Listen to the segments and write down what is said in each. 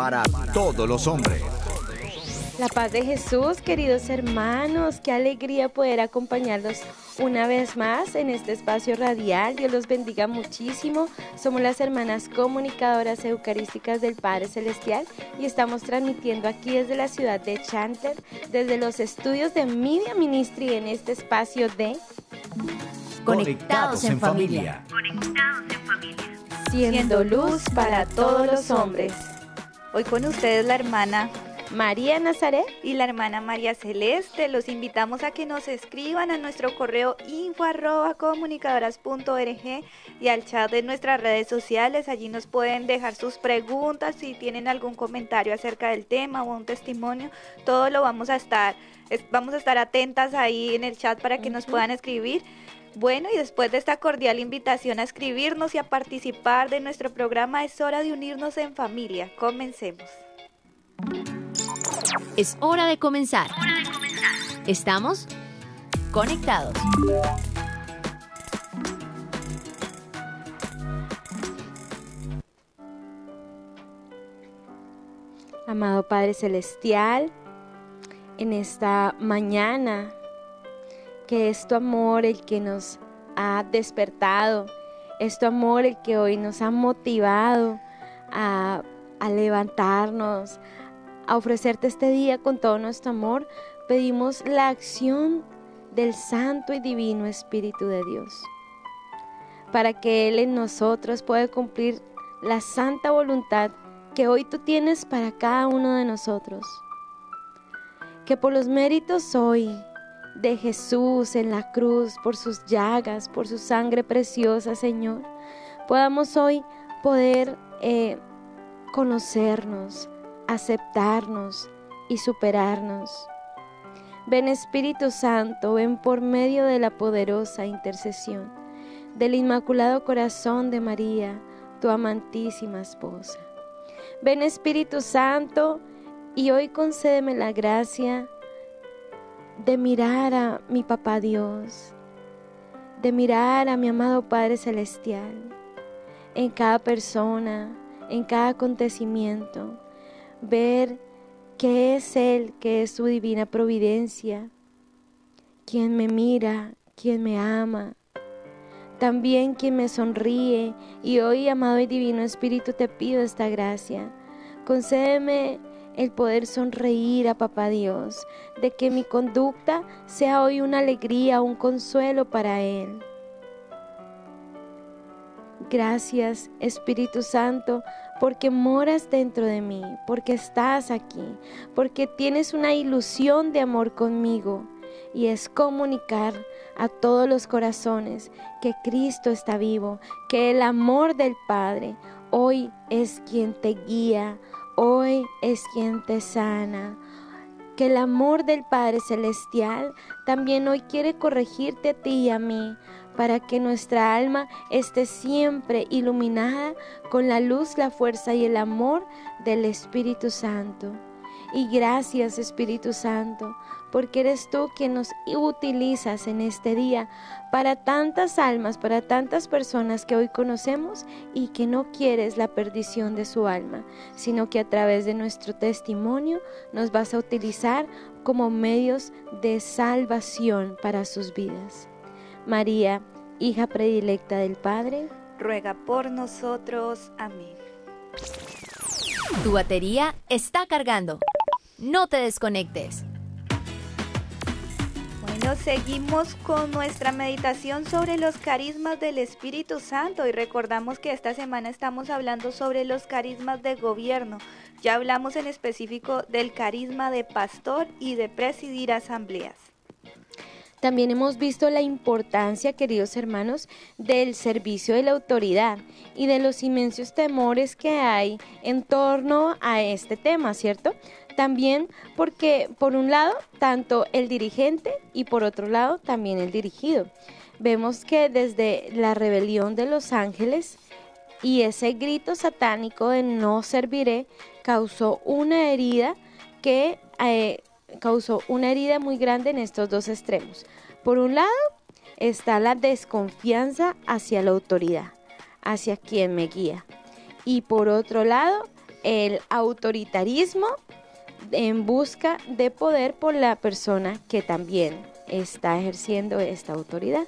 para todos los hombres. La paz de Jesús, queridos hermanos, qué alegría poder acompañarlos una vez más en este espacio radial. Dios los bendiga muchísimo. Somos las hermanas comunicadoras eucarísticas del Padre Celestial y estamos transmitiendo aquí desde la ciudad de Chanter, desde los estudios de Media Ministry en este espacio de Conectados en familia. Conectados en familia. Siendo luz para todos los hombres. Hoy con ustedes la hermana María Nazaret y la hermana María Celeste. Los invitamos a que nos escriban a nuestro correo info arroba comunicadoras.org y al chat de nuestras redes sociales. Allí nos pueden dejar sus preguntas si tienen algún comentario acerca del tema o un testimonio. Todo lo vamos a estar, vamos a estar atentas ahí en el chat para que nos puedan escribir. Bueno, y después de esta cordial invitación a escribirnos y a participar de nuestro programa, es hora de unirnos en familia. Comencemos. Es hora de comenzar. Estamos conectados. Amado Padre Celestial, en esta mañana, que es tu amor el que nos ha despertado, es tu amor el que hoy nos ha motivado a, a levantarnos, a ofrecerte este día con todo nuestro amor, pedimos la acción del Santo y Divino Espíritu de Dios, para que Él en nosotros pueda cumplir la santa voluntad que hoy tú tienes para cada uno de nosotros. Que por los méritos hoy de Jesús en la cruz, por sus llagas, por su sangre preciosa, Señor, podamos hoy poder eh, conocernos, aceptarnos y superarnos. Ven Espíritu Santo, ven por medio de la poderosa intercesión del Inmaculado Corazón de María, tu amantísima esposa. Ven Espíritu Santo y hoy concédeme la gracia de mirar a mi Papá Dios, de mirar a mi amado Padre Celestial en cada persona, en cada acontecimiento, ver que es Él, que es su divina providencia, quien me mira, quien me ama, también quien me sonríe. Y hoy, amado y divino Espíritu, te pido esta gracia. Concédeme el poder sonreír a Papá Dios, de que mi conducta sea hoy una alegría, un consuelo para Él. Gracias Espíritu Santo porque moras dentro de mí, porque estás aquí, porque tienes una ilusión de amor conmigo y es comunicar a todos los corazones que Cristo está vivo, que el amor del Padre hoy es quien te guía, hoy es quien te sana. Que el amor del Padre Celestial también hoy quiere corregirte a ti y a mí, para que nuestra alma esté siempre iluminada con la luz, la fuerza y el amor del Espíritu Santo. Y gracias Espíritu Santo, porque eres tú quien nos utilizas en este día para tantas almas, para tantas personas que hoy conocemos y que no quieres la perdición de su alma, sino que a través de nuestro testimonio nos vas a utilizar como medios de salvación para sus vidas. María, hija predilecta del Padre, ruega por nosotros. Amén. Tu batería está cargando. No te desconectes. Bueno, seguimos con nuestra meditación sobre los carismas del Espíritu Santo y recordamos que esta semana estamos hablando sobre los carismas de gobierno. Ya hablamos en específico del carisma de pastor y de presidir asambleas. También hemos visto la importancia, queridos hermanos, del servicio de la autoridad y de los inmensos temores que hay en torno a este tema, ¿cierto? También porque, por un lado, tanto el dirigente y por otro lado, también el dirigido. Vemos que desde la rebelión de los ángeles y ese grito satánico de no serviré causó una herida que eh, causó una herida muy grande en estos dos extremos. Por un lado está la desconfianza hacia la autoridad, hacia quien me guía. Y por otro lado, el autoritarismo en busca de poder por la persona que también está ejerciendo esta autoridad.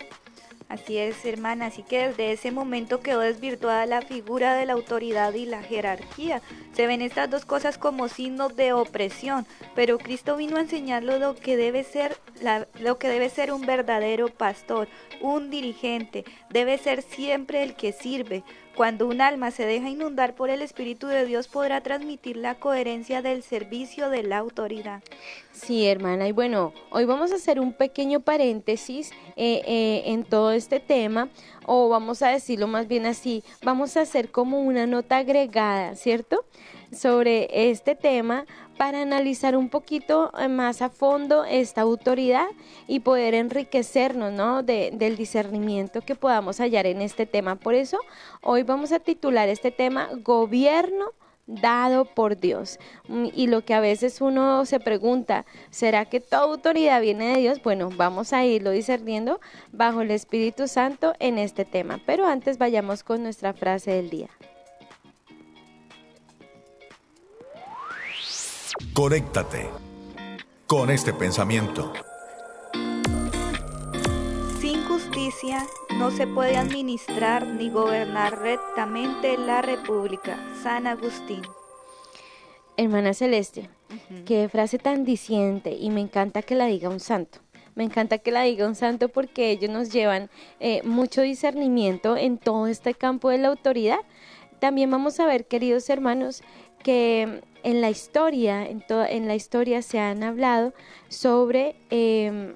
Así es, hermana, así que desde ese momento quedó desvirtuada la figura de la autoridad y la jerarquía. Se ven estas dos cosas como signos de opresión, pero Cristo vino a enseñarlo lo que debe ser lo que debe ser un verdadero pastor, un dirigente, debe ser siempre el que sirve. Cuando un alma se deja inundar por el Espíritu de Dios podrá transmitir la coherencia del servicio de la autoridad. Sí, hermana, y bueno, hoy vamos a hacer un pequeño paréntesis eh, eh, en todo este tema, o vamos a decirlo más bien así, vamos a hacer como una nota agregada, ¿cierto? Sobre este tema para analizar un poquito eh, más a fondo esta autoridad y poder enriquecernos ¿no? del discernimiento que podamos hallar en este tema. Por eso hoy vamos a titular este tema Gobierno dado por Dios. Mm, y lo que a veces uno se pregunta, ¿será que toda autoridad viene de Dios? Bueno, vamos a irlo discerniendo bajo el Espíritu Santo en este tema. Pero antes vayamos con nuestra frase del día. Conéctate con este pensamiento. Sin justicia no se puede administrar ni gobernar rectamente la República. San Agustín. Hermana Celeste, qué frase tan diciente y me encanta que la diga un santo. Me encanta que la diga un santo porque ellos nos llevan eh, mucho discernimiento en todo este campo de la autoridad. También vamos a ver, queridos hermanos, que en la historia, en, en la historia se han hablado sobre em,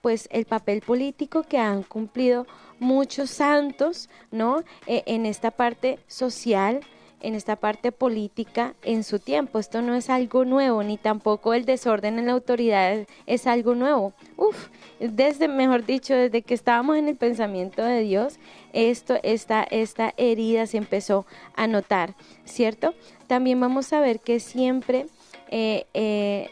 pues el papel político que han cumplido muchos santos, ¿no? E, en esta parte social, en esta parte política en su tiempo. Esto no es algo nuevo, ni tampoco el desorden en la autoridad es algo nuevo. Uf, desde, mejor dicho, desde que estábamos en el pensamiento de Dios, esto, esta, esta herida se empezó a notar, ¿cierto? También vamos a ver que siempre eh, eh,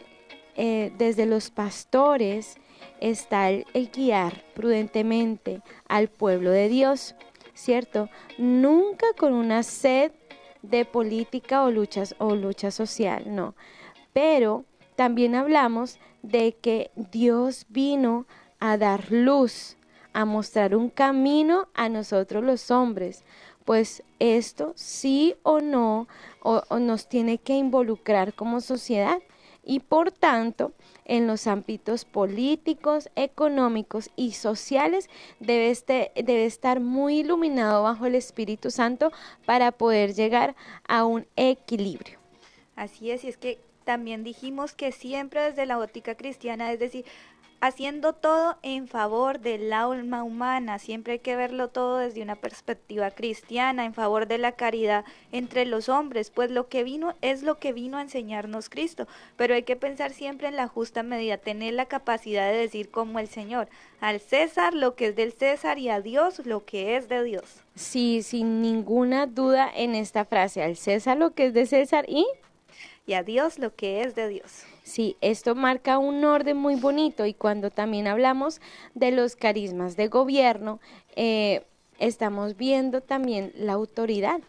eh, desde los pastores está el guiar prudentemente al pueblo de Dios, ¿cierto? Nunca con una sed de política o luchas o lucha social, no. Pero también hablamos de que Dios vino a dar luz, a mostrar un camino a nosotros los hombres, pues esto sí o no o, nos tiene que involucrar como sociedad y por tanto en los ámbitos políticos, económicos y sociales debe, este, debe estar muy iluminado bajo el Espíritu Santo para poder llegar a un equilibrio. Así es, y es que también dijimos que siempre desde la óptica cristiana, es decir, haciendo todo en favor del alma humana. Siempre hay que verlo todo desde una perspectiva cristiana, en favor de la caridad entre los hombres, pues lo que vino es lo que vino a enseñarnos Cristo. Pero hay que pensar siempre en la justa medida, tener la capacidad de decir como el Señor, al César lo que es del César y a Dios lo que es de Dios. Sí, sin ninguna duda en esta frase, al César lo que es de César y y a Dios lo que es de Dios. Sí, esto marca un orden muy bonito y cuando también hablamos de los carismas de gobierno, eh, estamos viendo también la autoridad.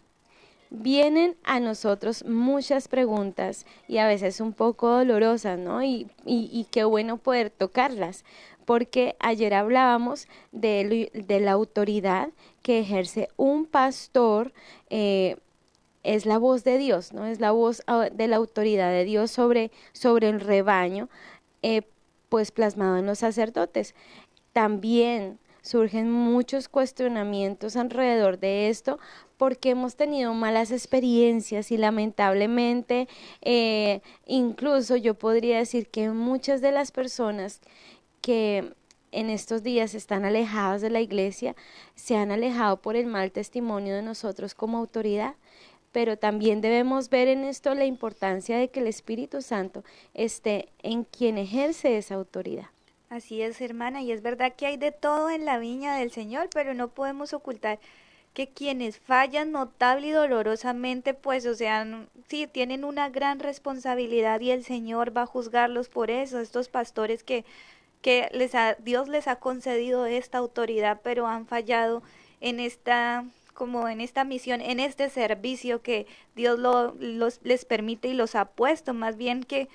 Vienen a nosotros muchas preguntas y a veces un poco dolorosas, ¿no? Y, y, qué bueno poder tocarlas, porque ayer hablábamos de, de la autoridad que ejerce un pastor eh, es la voz de Dios, ¿no? Es la voz ah, de la autoridad de Dios sobre, sobre el rebaño, eh, pues plasmado en los sacerdotes. También surgen muchos cuestionamientos alrededor de esto porque hemos tenido malas experiencias y lamentablemente eh, incluso yo podría decir que muchas de las personas que en estos días están alejados de la iglesia, se han alejado por el mal testimonio de nosotros como autoridad, pero también debemos ver en esto la importancia de que el Espíritu Santo esté en quien ejerce esa autoridad. Así es, hermana, y es verdad que hay de todo en la viña del Señor, pero no podemos ocultar que quienes fallan notable y dolorosamente, pues, o sea, sí, tienen una gran responsabilidad y el Señor va a juzgarlos por eso, estos pastores que, que les ha, Dios les ha concedido esta autoridad, pero han fallado en esta como en esta misión, en este servicio que Dios lo, los, les permite y los ha puesto, más bien que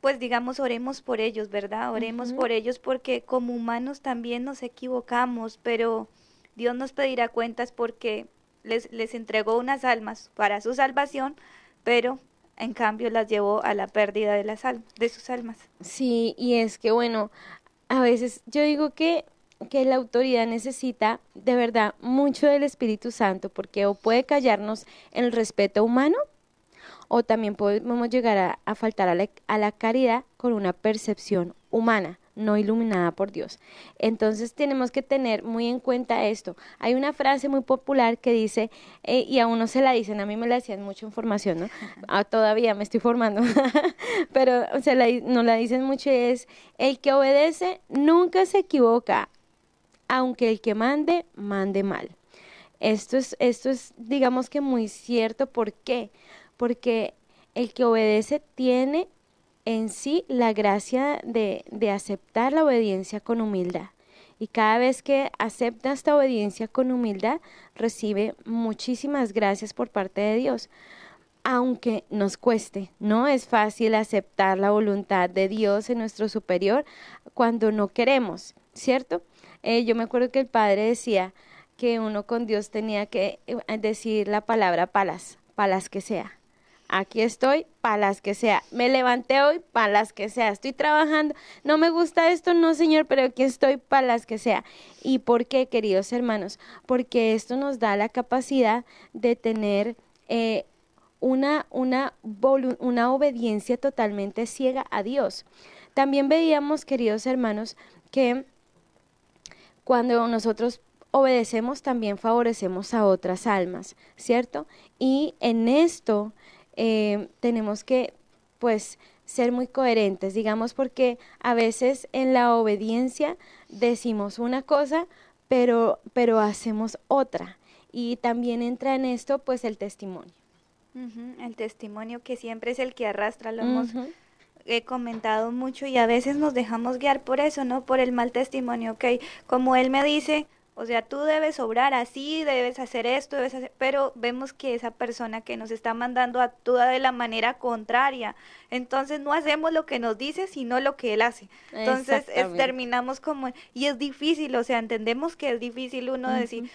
pues digamos, oremos por ellos, ¿verdad? Oremos por ellos porque como humanos también nos equivocamos, pero Dios nos pedirá cuentas porque les, les entregó unas almas para su salvación, pero en cambio las llevó a la pérdida de, las de sus almas. Sí, y es que bueno, a veces yo digo que que la autoridad necesita de verdad mucho del Espíritu Santo porque o puede callarnos el respeto humano o también podemos llegar a, faltar a la, caridad con una percepción humana no iluminada por Dios. Entonces tenemos que tener muy en cuenta esto. Hay una frase muy popular que dice, eh, y a uno se la dicen, a mí me la hacían mucha información, ¿no? Ah, todavía me estoy formando, pero la, no la dicen mucho, es, el que obedece nunca se equivoca, aunque el que mande, mande mal. Esto es, esto es digamos que muy cierto, ¿por qué? porque el que obedece tiene en sí la gracia de, de, aceptar la obediencia con humildad. Y cada vez que acepta esta obediencia con humildad, recibe muchísimas gracias por parte de Dios. Aunque nos cueste, no es fácil aceptar la voluntad de Dios en nuestro superior cuando no queremos, ¿cierto? Eh, yo me acuerdo que el padre decía que uno con Dios tenía que eh, decir la palabra palas, palas que sea aquí estoy para las que sea. Me levanté hoy para las que sea. Estoy trabajando. No me gusta esto, no, Señor, pero aquí estoy para las que sea. ¿Y por qué, queridos hermanos? Porque esto nos da la capacidad de tener eh, una, una, una obediencia totalmente ciega a Dios. También veíamos, queridos hermanos, que cuando nosotros obedecemos, también favorecemos a otras almas, ¿cierto? Y en esto eh, tenemos que, pues, ser muy coherentes, digamos, porque a veces en la obediencia decimos una cosa, pero, pero hacemos otra. Y también entra en esto, pues, el testimonio. El testimonio que siempre es el que arrastra, lo hemos he comentado mucho y a veces nos dejamos guiar por eso, ¿no? Por el mal testimonio, ok. Como él me dice, o sea, tú debes obrar así, debes hacer esto, debes hacer, pero vemos que esa persona que nos está mandando actúa de la manera contraria. Entonces no hacemos lo que nos dice, sino lo que él hace. Entonces terminamos como, y es difícil, o sea, entendemos que es difícil uno decir,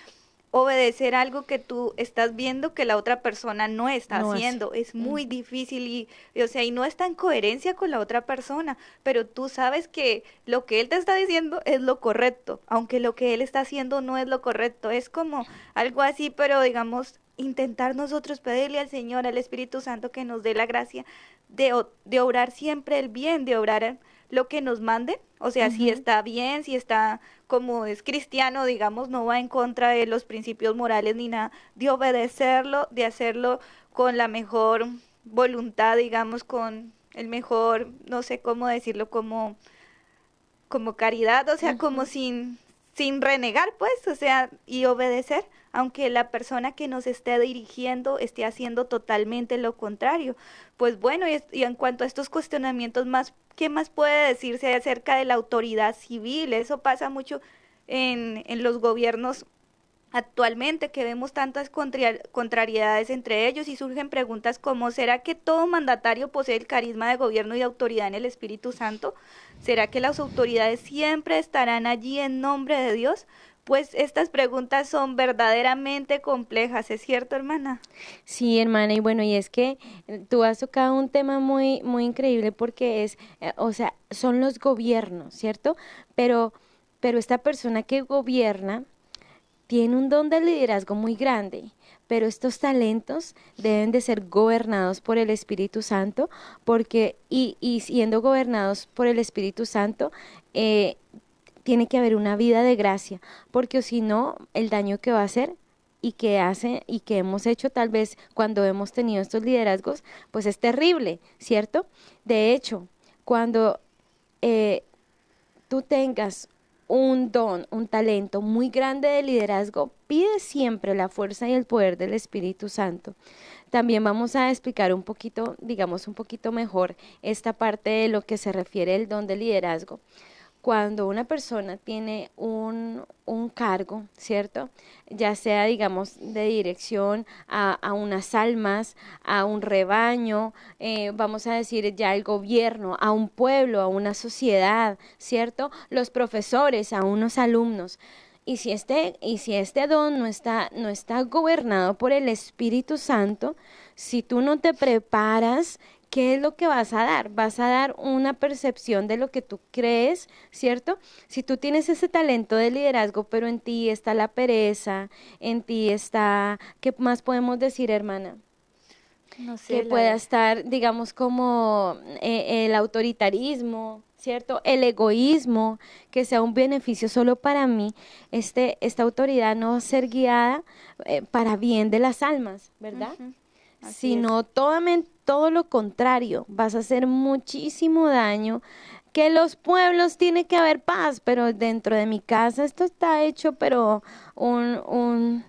obedecer algo que tú estás viendo que la otra persona no está haciendo. Es, muy difícil y, o sea, y no está en coherencia con la otra persona, pero tú sabes que lo que él te está diciendo es lo correcto, aunque lo que él está haciendo no es lo correcto. Es como algo así, pero digamos, intentar nosotros pedirle al Señor, al Espíritu Santo, que nos dé la gracia de, de obrar siempre el bien, de obrar lo que nos mande, o sea, si está bien, si está como es cristiano, digamos, no va en contra de los principios morales ni nada, de obedecerlo, de hacerlo con la mejor voluntad, digamos, con el mejor, no sé cómo decirlo, como como caridad, o sea, como sin sin renegar, pues, o sea, y obedecer, aunque la persona que nos esté dirigiendo esté haciendo totalmente lo contrario. Pues bueno, y, y, en cuanto a estos cuestionamientos más, ¿qué más puede decirse acerca de la autoridad civil? Eso pasa mucho en, en los gobiernos actualmente que vemos tantas contrariedades entre ellos y surgen preguntas como ¿será que todo mandatario posee el carisma de gobierno y autoridad en el Espíritu Santo? ¿Será que las autoridades siempre estarán allí en nombre de Dios? Pues estas preguntas son verdaderamente complejas, ¿es cierto, hermana? Sí, hermana, y bueno, y es que eh, tú has tocado un tema muy muy increíble porque es, eh, o sea, son los gobiernos, ¿cierto? Pero pero esta persona que gobierna tiene un don de liderazgo muy grande, pero estos talentos deben de ser gobernados por el Espíritu Santo, porque y, y siendo gobernados por el Espíritu Santo, eh, tiene que haber una vida de gracia, porque si no, el daño que va a hacer y que hace y que hemos hecho tal vez cuando hemos tenido estos liderazgos, pues es terrible, ¿cierto? De hecho, cuando eh, tú tengas un don, un talento muy grande de liderazgo, pide siempre la fuerza y el poder del Espíritu Santo. También vamos a explicar un poquito, digamos un poquito mejor, esta parte de lo que se refiere el don de liderazgo cuando una persona tiene un, un, cargo, ¿cierto? Ya sea, digamos, de dirección a, a unas almas, a un rebaño, eh, vamos a decir ya el gobierno, a un pueblo, a una sociedad, ¿cierto? Los profesores, a unos alumnos. Y si este, y si este don no está, no está gobernado por el Espíritu Santo, si tú no te preparas, ¿qué es lo que vas a dar? Vas a dar una percepción de lo que tú crees, ¿cierto? Si tú tienes ese talento de liderazgo, pero en ti está la pereza, en ti está, ¿qué más podemos decir, hermana? No sé, que la- pueda estar, digamos, como eh, el autoritarismo, ¿cierto? El egoísmo, que sea un beneficio solo para mí, este, esta autoridad no va a ser guiada eh, para bien de las almas, ¿verdad? Así Sino todamen- todo lo contrario, vas a hacer muchísimo daño. Que los pueblos tiene que haber paz, pero dentro de mi casa esto está hecho, pero un, un,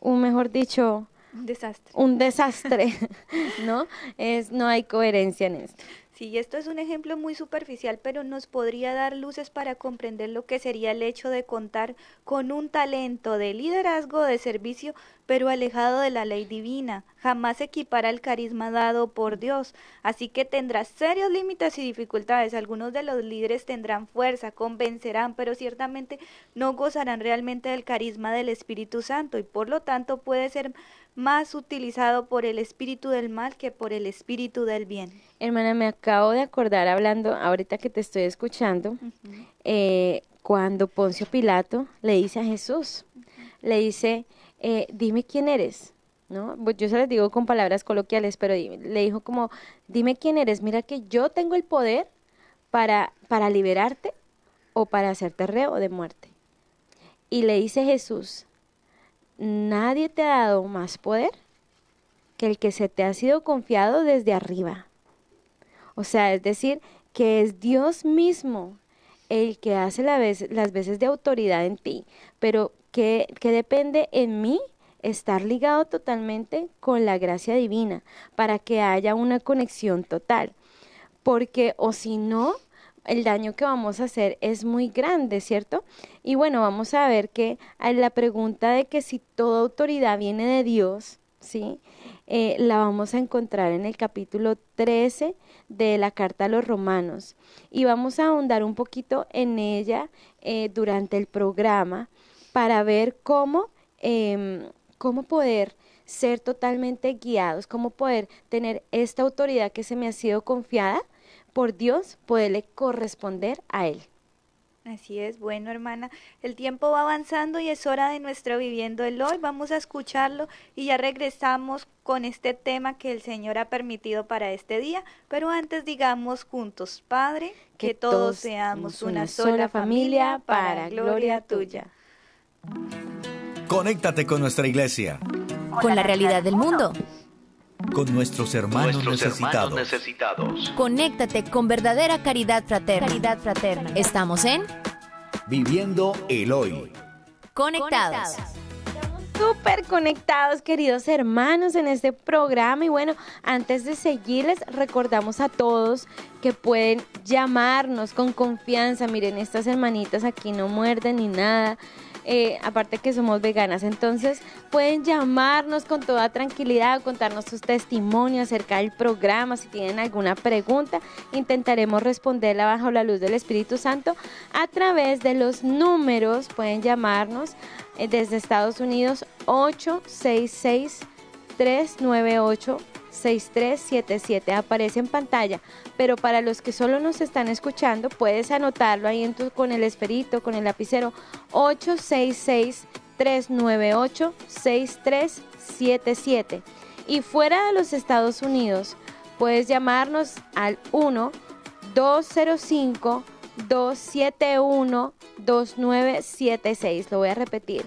un mejor dicho, Un desastre. un desastre, ¿no? Es, no hay coherencia en esto. Sí, esto es un ejemplo muy superficial, pero nos podría dar luces para comprender lo que sería el hecho de contar con un talento de liderazgo, de servicio, pero alejado de la ley divina. Jamás equipara al carisma dado por Dios, así que tendrá serios límites y dificultades. Algunos de los líderes tendrán fuerza, convencerán, pero ciertamente no gozarán realmente del carisma del Espíritu Santo y por lo tanto puede ser más utilizado por el espíritu del mal que por el espíritu del bien. Hermana, me acabo de acordar hablando, ahorita que te estoy escuchando, eh, cuando Poncio Pilato le dice a Jesús, le dice, eh, dime quién eres, ¿no? Pues yo se les digo con palabras coloquiales, pero le dijo como, dime quién eres, mira que yo tengo el poder para, para liberarte o para hacerte reo de muerte. Y le dice Jesús, nadie te ha dado más poder que el que se te ha sido confiado desde arriba. O sea, es decir, que es Dios mismo el que hace las veces de autoridad en ti, pero que, que depende en mí estar ligado totalmente con la gracia divina para que haya una conexión total. Porque o si no, el daño que vamos a hacer es muy grande, ¿cierto? Y bueno, vamos a ver que a la pregunta de que si toda autoridad viene de Dios, ¿sí? Eh, la vamos a encontrar en el capítulo 13 de la carta a los romanos. Y vamos a ahondar un poquito en ella eh, durante el programa para ver cómo, em, cómo poder ser totalmente guiados, cómo poder tener esta autoridad que se me ha sido confiada por Dios, poderle corresponder a Él. Así es, bueno hermana, el tiempo va avanzando y es hora de nuestro viviendo el hoy. Vamos a escucharlo y ya regresamos con este tema que el Señor ha permitido para este día. Pero antes digamos juntos, Padre, que, todos seamos una sola familia para gloria tuya. Conéctate con nuestra iglesia, Con la realidad del mundo. Con nuestros hermanos Nuestros necesitados. hermanos necesitados. Conéctate con verdadera caridad fraterna. Caridad fraterna. Estamos en Viviendo el hoy. Conectados. Súper conectados, queridos hermanos, en este programa. Y bueno, antes de seguirles, recordamos a todos que pueden llamarnos con confianza. Miren, estas hermanitas aquí no muerden ni nada. Eh, aparte que somos veganas, entonces pueden llamarnos con toda tranquilidad, contarnos sus testimonios acerca del programa, si tienen alguna pregunta, intentaremos responderla bajo la luz del Espíritu Santo a través de los números, pueden llamarnos eh, desde Estados Unidos 866 398 6377 aparece en pantalla, pero para los que solo nos están escuchando, puedes anotarlo ahí en tu, con el esperito, con el lapicero 866 398 6377 y fuera de los Estados Unidos, puedes llamarnos al 1 205 1-271-2976. Lo voy a repetir.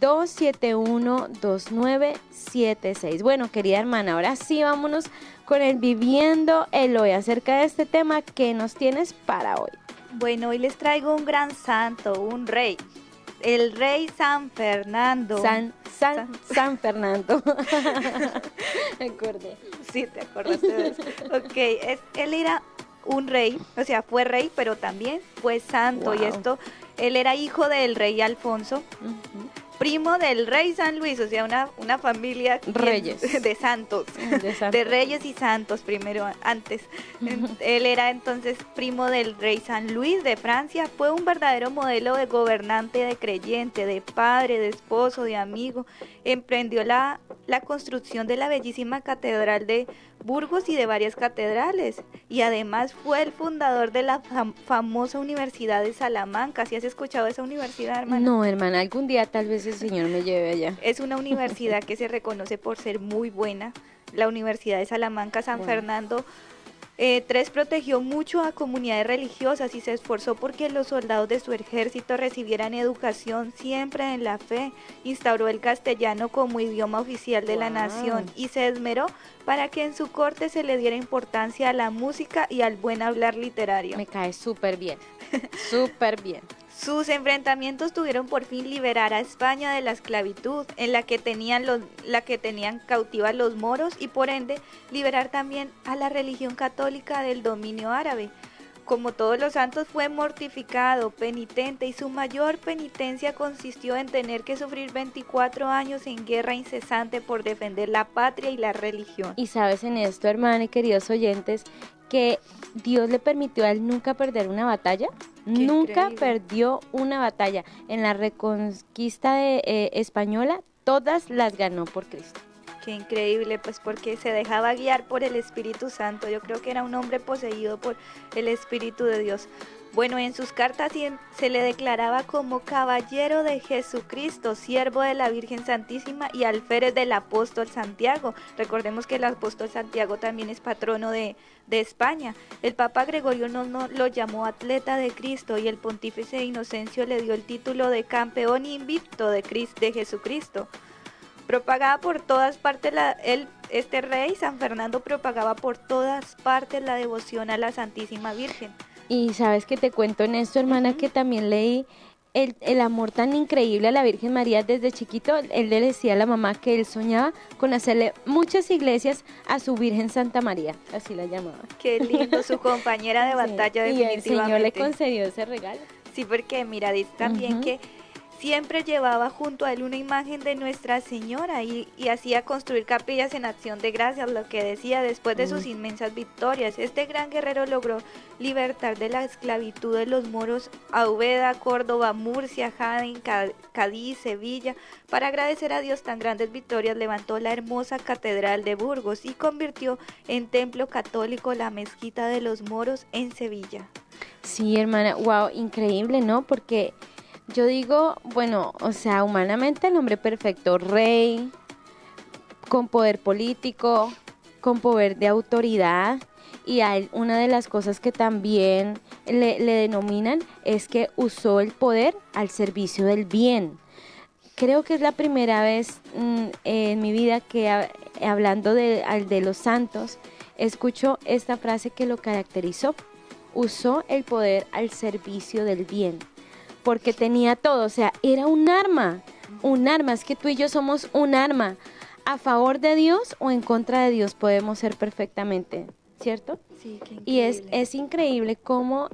1-205-271-2976. Bueno, querida hermana, ahora sí vámonos con el Viviendo el Hoy acerca de este tema que nos tienes para hoy. Bueno, hoy les traigo un gran santo, un rey. El rey San Fernando. San, San, San Fernando. Me acordé. Sí, te acordaste de eso. Ok, es, él era un rey, o sea, fue rey, pero también fue santo. Y esto, él era hijo del rey Alfonso, Ujú. Primo del rey San Luis, o sea, una, una familia Reyes. de santos. De reyes y santos primero, antes. Él era entonces primo del rey San Luis de Francia. Fue un verdadero modelo de gobernante, de creyente, de padre, de esposo, de amigo. Emprendió la, la construcción de la bellísima catedral de Burgos y de varias catedrales. Y además fue el fundador de la fam- famosa Universidad de Salamanca. ¿Si has escuchado esa universidad, hermana? No, hermana, algún día tal vez el Señor me lleve allá. Es una universidad que se reconoce por ser muy buena. La Universidad de Salamanca San. Fernando eh, tres protegió mucho a comunidades religiosas y se esforzó porque los soldados de su ejército recibieran educación siempre en la fe. Instauró el castellano como idioma oficial de la nación y se esmeró para que en su corte se le diera importancia a la música y al buen hablar literario. Me cae súper bien. Súper bien. Sus enfrentamientos tuvieron por fin liberar a España de la esclavitud en la que tenían los, la que tenían cautiva los moros y por ende liberar también a la religión católica del dominio árabe. Como todos los santos fue mortificado, penitente y su mayor penitencia consistió en tener que sufrir 24 años en guerra incesante por defender la patria y la religión. Y sabes en esto, hermana y queridos oyentes, que Dios le permitió a él nunca perder una batalla. nunca increíble. perdió una batalla. En la reconquista de, eh, española, todas las ganó por Cristo. Qué increíble, pues porque se dejaba guiar por el Espíritu Santo. Yo creo que era un hombre poseído por el Espíritu de Dios. Bueno, en sus cartas se le declaraba como caballero de Jesucristo, siervo de la Virgen Santísima y alférez del apóstol Santiago. Recordemos que el apóstol Santiago también es patrono de, España. El Papa Gregorio no, lo llamó atleta de Cristo y el pontífice Inocencio le dio el título de campeón invicto de, Cris- de Jesucristo propagaba por todas partes la, este rey San Fernando propagaba por todas partes la devoción a la Santísima Virgen. Y sabes que te cuento en esto, hermana, que también leí el, el amor tan increíble a la Virgen María desde chiquito. Él le decía a la mamá que él soñaba con hacerle muchas iglesias a su Virgen Santa María, así la llamaba. Qué lindo, su compañera de Sí, batalla Y el Señor le definitivamente. concedió ese regalo. Sí, porque mira, dice también que siempre llevaba junto a él una imagen de Nuestra Señora y, y hacía construir capillas en acción de gracias, lo que decía después de sus Mm. inmensas victorias. Este gran guerrero logró libertar de la esclavitud de los moros a Úbeda, Córdoba, Murcia, Jaén, Cádiz, Sevilla. Para agradecer a Dios tan grandes victorias, levantó la hermosa catedral de Burgos y convirtió en templo católico la mezquita de los moros en Sevilla. Sí, hermana, wow, increíble, ¿no? Porque yo digo, bueno, o sea, humanamente el hombre perfecto, rey, con poder político, con poder de autoridad. Y una de las cosas que también le, denominan es que usó el poder al servicio del bien. Creo que es la primera vez mm, en mi vida que ha- hablando de, al- de los santos, escucho esta frase que lo caracterizó. Usó el poder al servicio del bien, porque tenía todo, o sea, era un arma, un arma, es que tú y yo somos un arma. A favor de Dios o en contra de Dios podemos ser perfectamente, ¿cierto? Sí, qué Y es, increíble. es increíble cómo,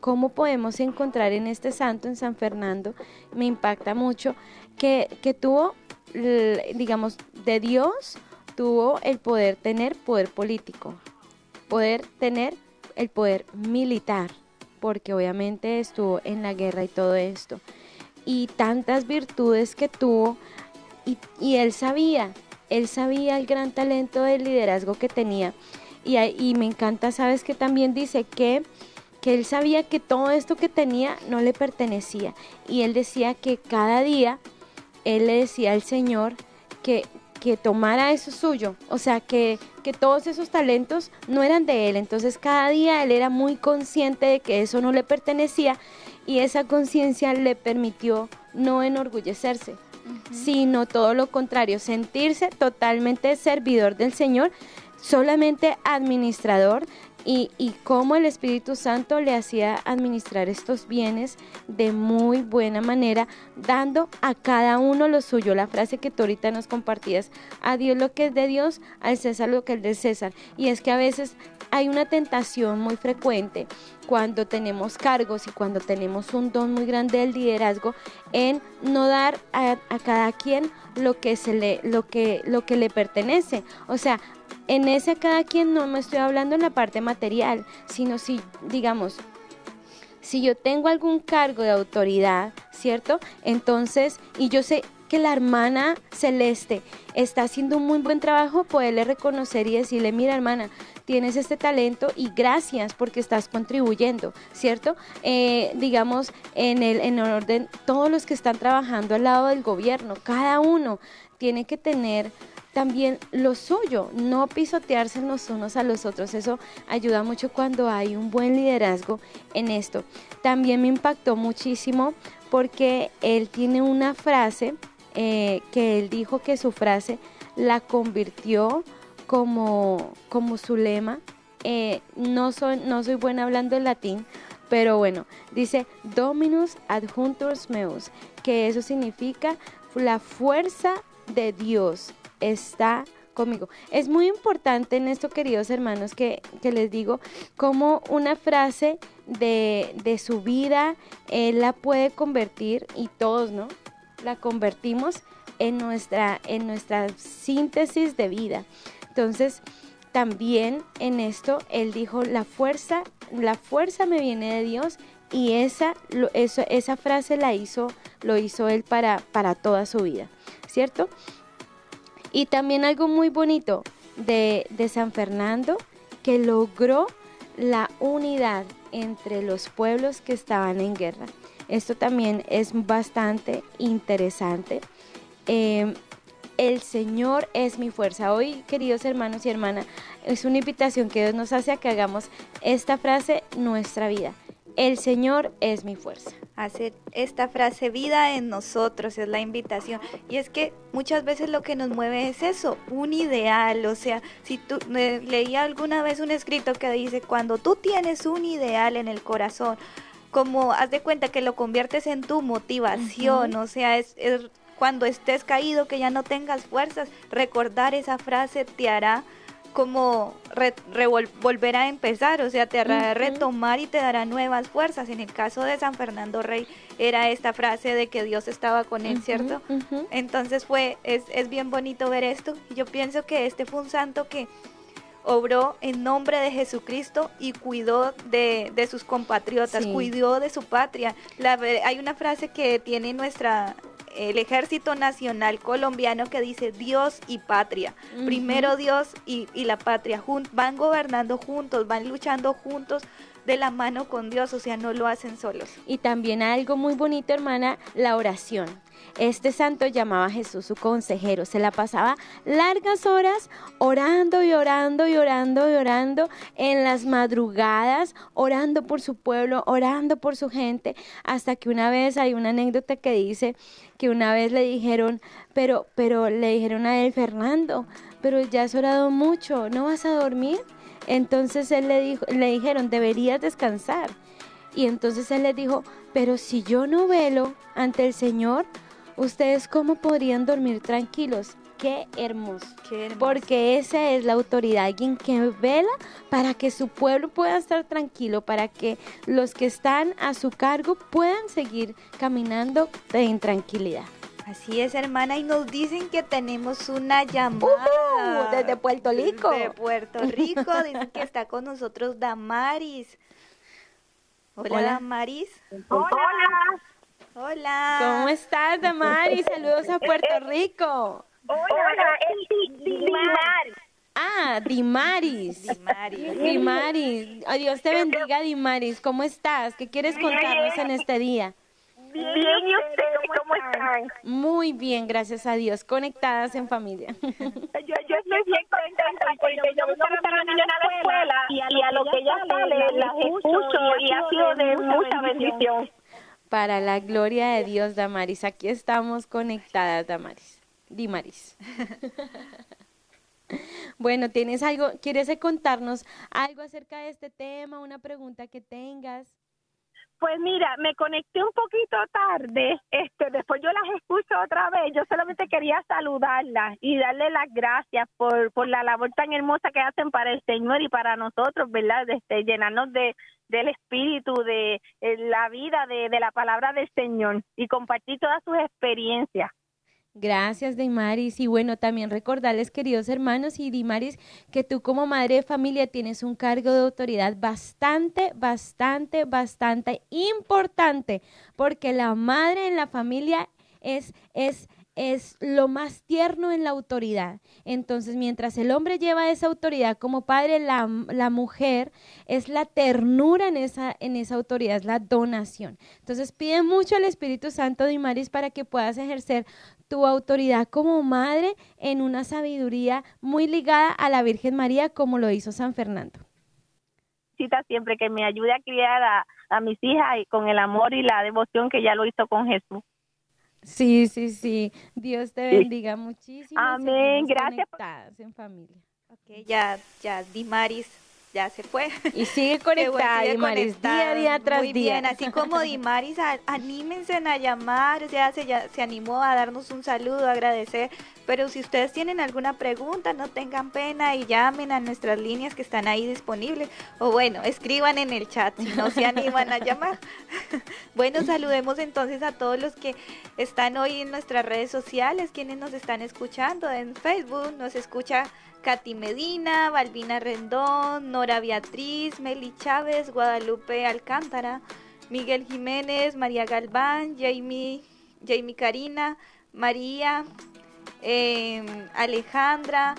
cómo podemos encontrar en este santo, en San Fernando, me impacta mucho, que, que tuvo, digamos, de Dios, tuvo el poder tener poder político, poder tener el poder militar, porque obviamente estuvo en la guerra y todo esto, y tantas virtudes que tuvo, y, y él sabía, él sabía el gran talento del liderazgo que tenía. Y, y me encanta, sabes que también dice que, que él sabía que todo esto que tenía no le pertenecía. Y él decía que cada día, él le decía al Señor que que tomara eso suyo, o sea, que, que todos esos talentos no eran de él, entonces cada día él era muy consciente de que eso no le pertenecía y esa conciencia le permitió no enorgullecerse, sino todo lo contrario, sentirse totalmente servidor del Señor, solamente administrador y, y cómo el Espíritu Santo le hacía administrar estos bienes de muy buena manera, dando a cada uno lo suyo. La frase que tú ahorita nos compartías, a Dios lo que es de Dios, al César lo que es de César. Y es que a veces hay una tentación muy frecuente cuando tenemos cargos y cuando tenemos un don muy grande del liderazgo en no dar a, a cada quien lo que se le lo que lo que le pertenece o sea en ese cada quien no me estoy hablando en la parte material sino si digamos si yo tengo algún cargo de autoridad, ¿cierto? Entonces, y yo sé que la hermana Celeste está haciendo un muy buen trabajo, poderle reconocer y decirle, mira hermana, tienes este talento y gracias porque estás contribuyendo, ¿cierto? Eh, digamos, en el, en orden, todos los que están trabajando al lado del gobierno, cada uno tiene que tener también lo suyo, no pisotearse los unos a los otros. Eso ayuda mucho cuando hay un buen liderazgo en esto. También me impactó muchísimo porque él tiene una frase eh, que él dijo que su frase la convirtió como, como su lema. Eh, no, soy, no soy buena hablando en latín, pero bueno, dice Dominus adjuntus meus, que eso significa la fuerza de Dios está conmigo. Es muy importante en esto, queridos hermanos, que, que les digo, como una frase de, de su vida, él la puede convertir, y todos, ¿no? La convertimos en nuestra, en nuestra síntesis de vida. Entonces, también en esto, él dijo, la fuerza, la fuerza me viene de Dios y esa, lo- eso, esa frase la hizo, lo hizo él para, para toda su vida, ¿cierto? Y también algo muy bonito de, San Fernando, que logró la unidad entre los pueblos que estaban en guerra. Esto también es bastante interesante. Eh, el Señor es mi fuerza. Hoy, queridos hermanos y hermanas, es una invitación que Dios nos hace a que hagamos esta frase nuestra vida. El Señor es mi fuerza. hacer esta frase vida en nosotros, es la invitación. Y es que muchas veces lo que nos mueve es eso, un ideal. O sea, si tú leía alguna vez un escrito que dice, cuando tú tienes un ideal en el corazón, como haz de cuenta que lo conviertes en tu motivación, o sea, es, es cuando estés caído, que ya no tengas fuerzas, recordar esa frase te hará como re- revol- volver a empezar, o sea, te hará retomar y te dará nuevas fuerzas. En el caso de San Fernando Rey era esta frase de que Dios estaba con él, ¿cierto? Entonces fue, es, es bien bonito ver esto. Y yo pienso que este fue un santo que obró en nombre de Jesucristo y cuidó de, de sus compatriotas, Sí. cuidó de su patria. La hay una frase que tiene nuestra el ejército nacional colombiano que dice Dios y patria. Primero Dios y, y la patria. jun- van gobernando juntos, van luchando juntos de la mano con Dios, o sea, no lo hacen solos. Y también algo muy bonito, hermana, la oración. Este santo llamaba a Jesús su consejero, se la pasaba largas horas orando y orando y orando y orando en las madrugadas, orando por su pueblo, orando por su gente, hasta que una vez hay una anécdota que dice que una vez le dijeron, pero, pero le dijeron a él, Fernando, pero ya has orado mucho, ¿no vas a dormir? Entonces él le dijo, le dijeron, deberías descansar. Y entonces él les dijo, pero si yo no velo ante el Señor, ¿ustedes cómo podrían dormir tranquilos? Qué hermoso. Qué hermoso. Porque esa es la autoridad, alguien que vela para que su pueblo pueda estar tranquilo, para que los que están a su cargo puedan seguir caminando en tranquilidad. Así es, hermana, y nos dicen que tenemos una llamada. Ujú, desde Puerto Rico. De Puerto Rico, dicen que está con nosotros Damaris. Hola, Hola. Damaris. Hola, Hola. ¿Cómo estás, Damari? Saludos a Puerto Rico. Hola, es Di- Dimar. Ah, Dimaris. Dimaris, oh, Dios te bendiga, Dimaris. ¿Cómo estás? ¿Qué quieres contarnos en este día? Bien, ¿y ustedes cómo están? Muy bien, gracias a Dios, conectadas en familia. Yo, yo estoy bien contenta porque yo me a la niña a la escuela y a, lo que ella sale las escucho y ha sido de mucha bendición. Para la gloria de Dios, Damaris, aquí estamos conectadas, Damaris. Dimaris. Bueno, ¿tienes algo, quieres contarnos algo acerca de este tema, una pregunta que tengas? Pues mira, me conecté un poquito tarde, este, después yo las escucho otra vez, yo solamente quería saludarlas y darle las gracias por, por la labor tan hermosa que hacen para el Señor y para nosotros, ¿verdad? Este, llenarnos de, del espíritu, de, de la vida, de, de la palabra del Señor y compartir todas sus experiencias. Gracias, Dimaris. Y bueno, también recordarles, queridos hermanos y Dimaris, que tú como madre de familia tienes un cargo de autoridad bastante, bastante, bastante importante, porque la madre en la familia es, es es lo más tierno en la autoridad. Entonces, mientras el hombre lleva esa autoridad como padre, la, la, mujer es la ternura en esa, en esa autoridad, es la donación. Entonces, pide mucho al Espíritu Santo de Maris para que puedas ejercer tu autoridad como madre en una sabiduría muy ligada a la Virgen María, como lo hizo San Fernando. Cita siempre que me ayude a criar a, a mis hijas y con el amor y la devoción que ya lo hizo con Jesús. Sí, sí, sí. Dios te bendiga muchísimo. Amén. Gracias. Conectadas en familia. Ok, ya, ya, Dimaris ya se fue. Y sigue conectada, Dimaris, día a día tras Muy día. bien, así como Dimaris, anímense a llamar, o sea, se, se animó a darnos un saludo, a agradecer. Pero si ustedes tienen alguna pregunta, no tengan pena y llamen a nuestras líneas que están ahí disponibles. O bueno, escriban en el chat si no se animan a llamar. bueno, saludemos entonces a todos los que están hoy en nuestras redes sociales, quienes nos están escuchando en Facebook, nos escucha Katy Medina, Balbina Rendón, Nora Beatriz, Meli Chávez, Guadalupe Alcántara, Miguel Jiménez, María Galván, Jamie, Jamie Karina, María, eh, Alejandra,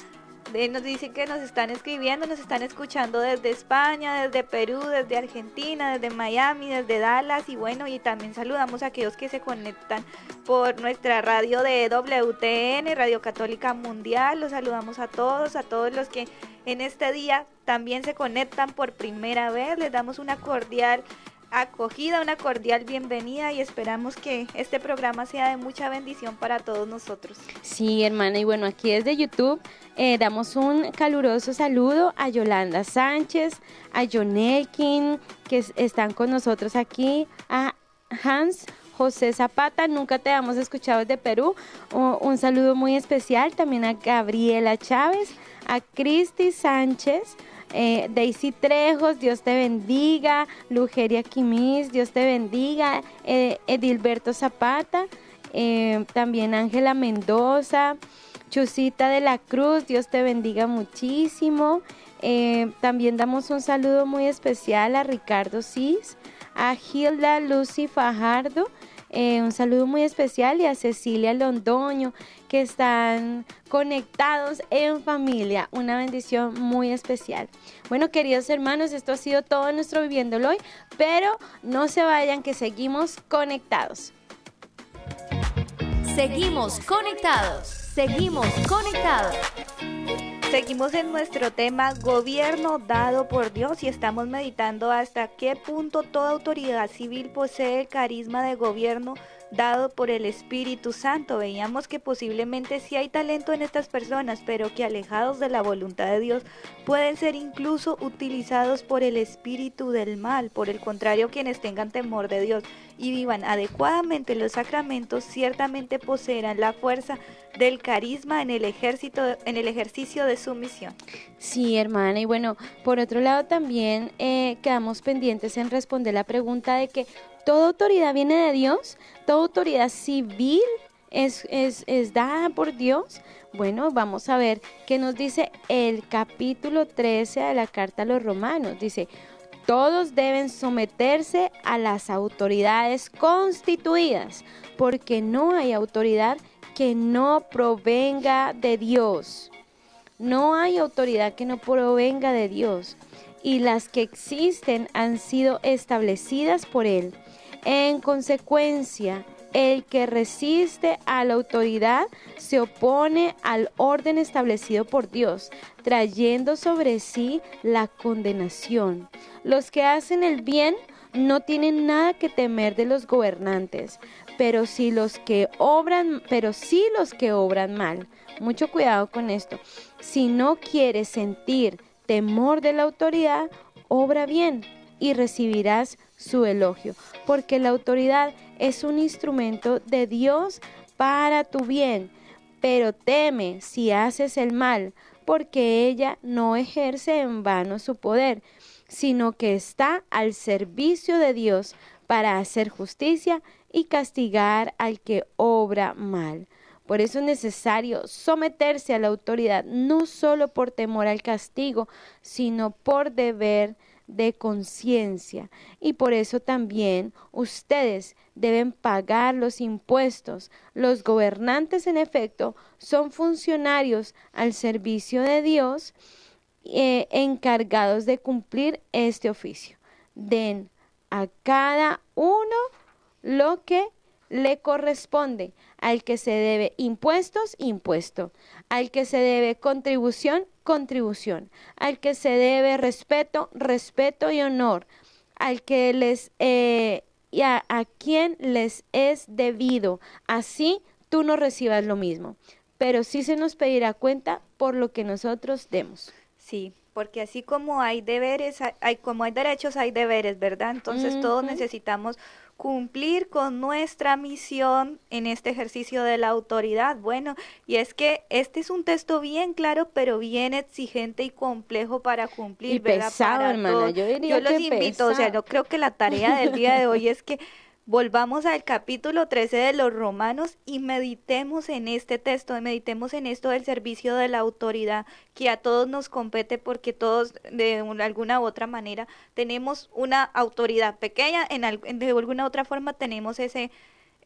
nos dicen que nos están escribiendo, nos están escuchando desde España, desde Perú, desde Argentina, desde Miami, desde Dallas y bueno, y también saludamos a aquellos que se conectan por nuestra radio de WTN, Radio Católica Mundial, los saludamos a todos, a todos los que en este día también se conectan por primera vez, les damos una cordial acogida, una cordial bienvenida y esperamos que este programa sea de mucha bendición para todos nosotros. Sí, hermana, y bueno, aquí desde YouTube eh, damos un caluroso saludo a Yolanda Sánchez, a John Elkin, que están con nosotros aquí, a Hans José Zapata, nunca te hemos escuchado desde Perú. un saludo muy especial también a Gabriela Chávez, a Cristi Sánchez, eh, Daisy Trejos, Dios te bendiga. Lugeria Quimis, Dios te bendiga. Eh, Edilberto Zapata, eh, también Ángela Mendoza. Chusita de la Cruz, Dios te bendiga muchísimo. también damos un saludo muy especial a Ricardo Cis, a Hilda Lucy Fajardo, un saludo muy especial y a Cecilia Londoño, que están conectados en familia. Una bendición muy especial. Bueno, queridos hermanos, esto ha sido todo nuestro Viviéndolo hoy, pero no se vayan que seguimos conectados. Seguimos conectados. Seguimos conectados. Seguimos en nuestro tema gobierno dado por Dios y estamos meditando hasta qué punto toda autoridad civil posee el carisma de gobierno dado por el Espíritu Santo. Veíamos que posiblemente sí hay talento en estas personas, pero que alejados de la voluntad de Dios pueden ser incluso utilizados por el espíritu del mal. Por el contrario, quienes tengan temor de Dios y vivan adecuadamente los sacramentos, ciertamente poseerán la fuerza del carisma en el ejército, en el ejercicio de su misión. Sí, hermana. Y bueno, por otro lado también eh, quedamos pendientes en responder la pregunta de que toda autoridad viene de Dios, toda autoridad civil es, es, es, dada por Dios. Bueno, vamos a ver qué nos dice el capítulo 13 de la carta a los romanos. Dice, todos deben someterse a las autoridades constituidas, porque no hay autoridad que no provenga de Dios. No hay autoridad que no provenga de Dios. Y las que existen han sido establecidas por Él En consecuencia, el que resiste a la autoridad se opone al orden establecido por Dios, trayendo sobre sí la condenación. Los que hacen el bien no tienen nada que temer de los gobernantes, pero sí los que obran, pero sí los que obran mal. Mucho cuidado con esto. Si no quieres sentir temor de la autoridad, obra bien y recibirás su elogio, porque la autoridad es un instrumento de Dios para tu bien, pero teme si haces el mal, porque ella no ejerce en vano su poder, sino que está al servicio de Dios para hacer justicia y castigar al que obra mal. Por eso es necesario someterse a la autoridad, no solo por temor al castigo, sino por deber de conciencia. Y por eso también ustedes deben pagar los impuestos. Los gobernantes, en efecto, son funcionarios al servicio de Dios eh, encargados de cumplir este oficio. Den a cada uno lo que le corresponde. Al que se debe impuestos, impuesto. Al que se debe contribución, contribución. Al que se debe respeto, respeto y honor. Al que les eh, y a, a quien les es debido. Así tú no recibas lo mismo. Pero sí se nos pedirá cuenta por lo que nosotros demos. Sí, porque así como hay deberes, hay, como hay derechos, hay deberes, ¿verdad? Entonces todos necesitamos cumplir con nuestra misión en este ejercicio de la autoridad. Bueno, y es que este es un texto bien claro, pero bien exigente y complejo para cumplir, Y ¿verdad? pesado, Para hermana, yo diría los que invito, o sea, yo creo que la tarea del día de hoy es que volvamos al capítulo 13 de los Romanos y meditemos en este texto, meditemos en esto del servicio de la autoridad que a todos nos compete porque todos de una- alguna u otra manera tenemos una autoridad pequeña, en, de alguna otra forma tenemos ese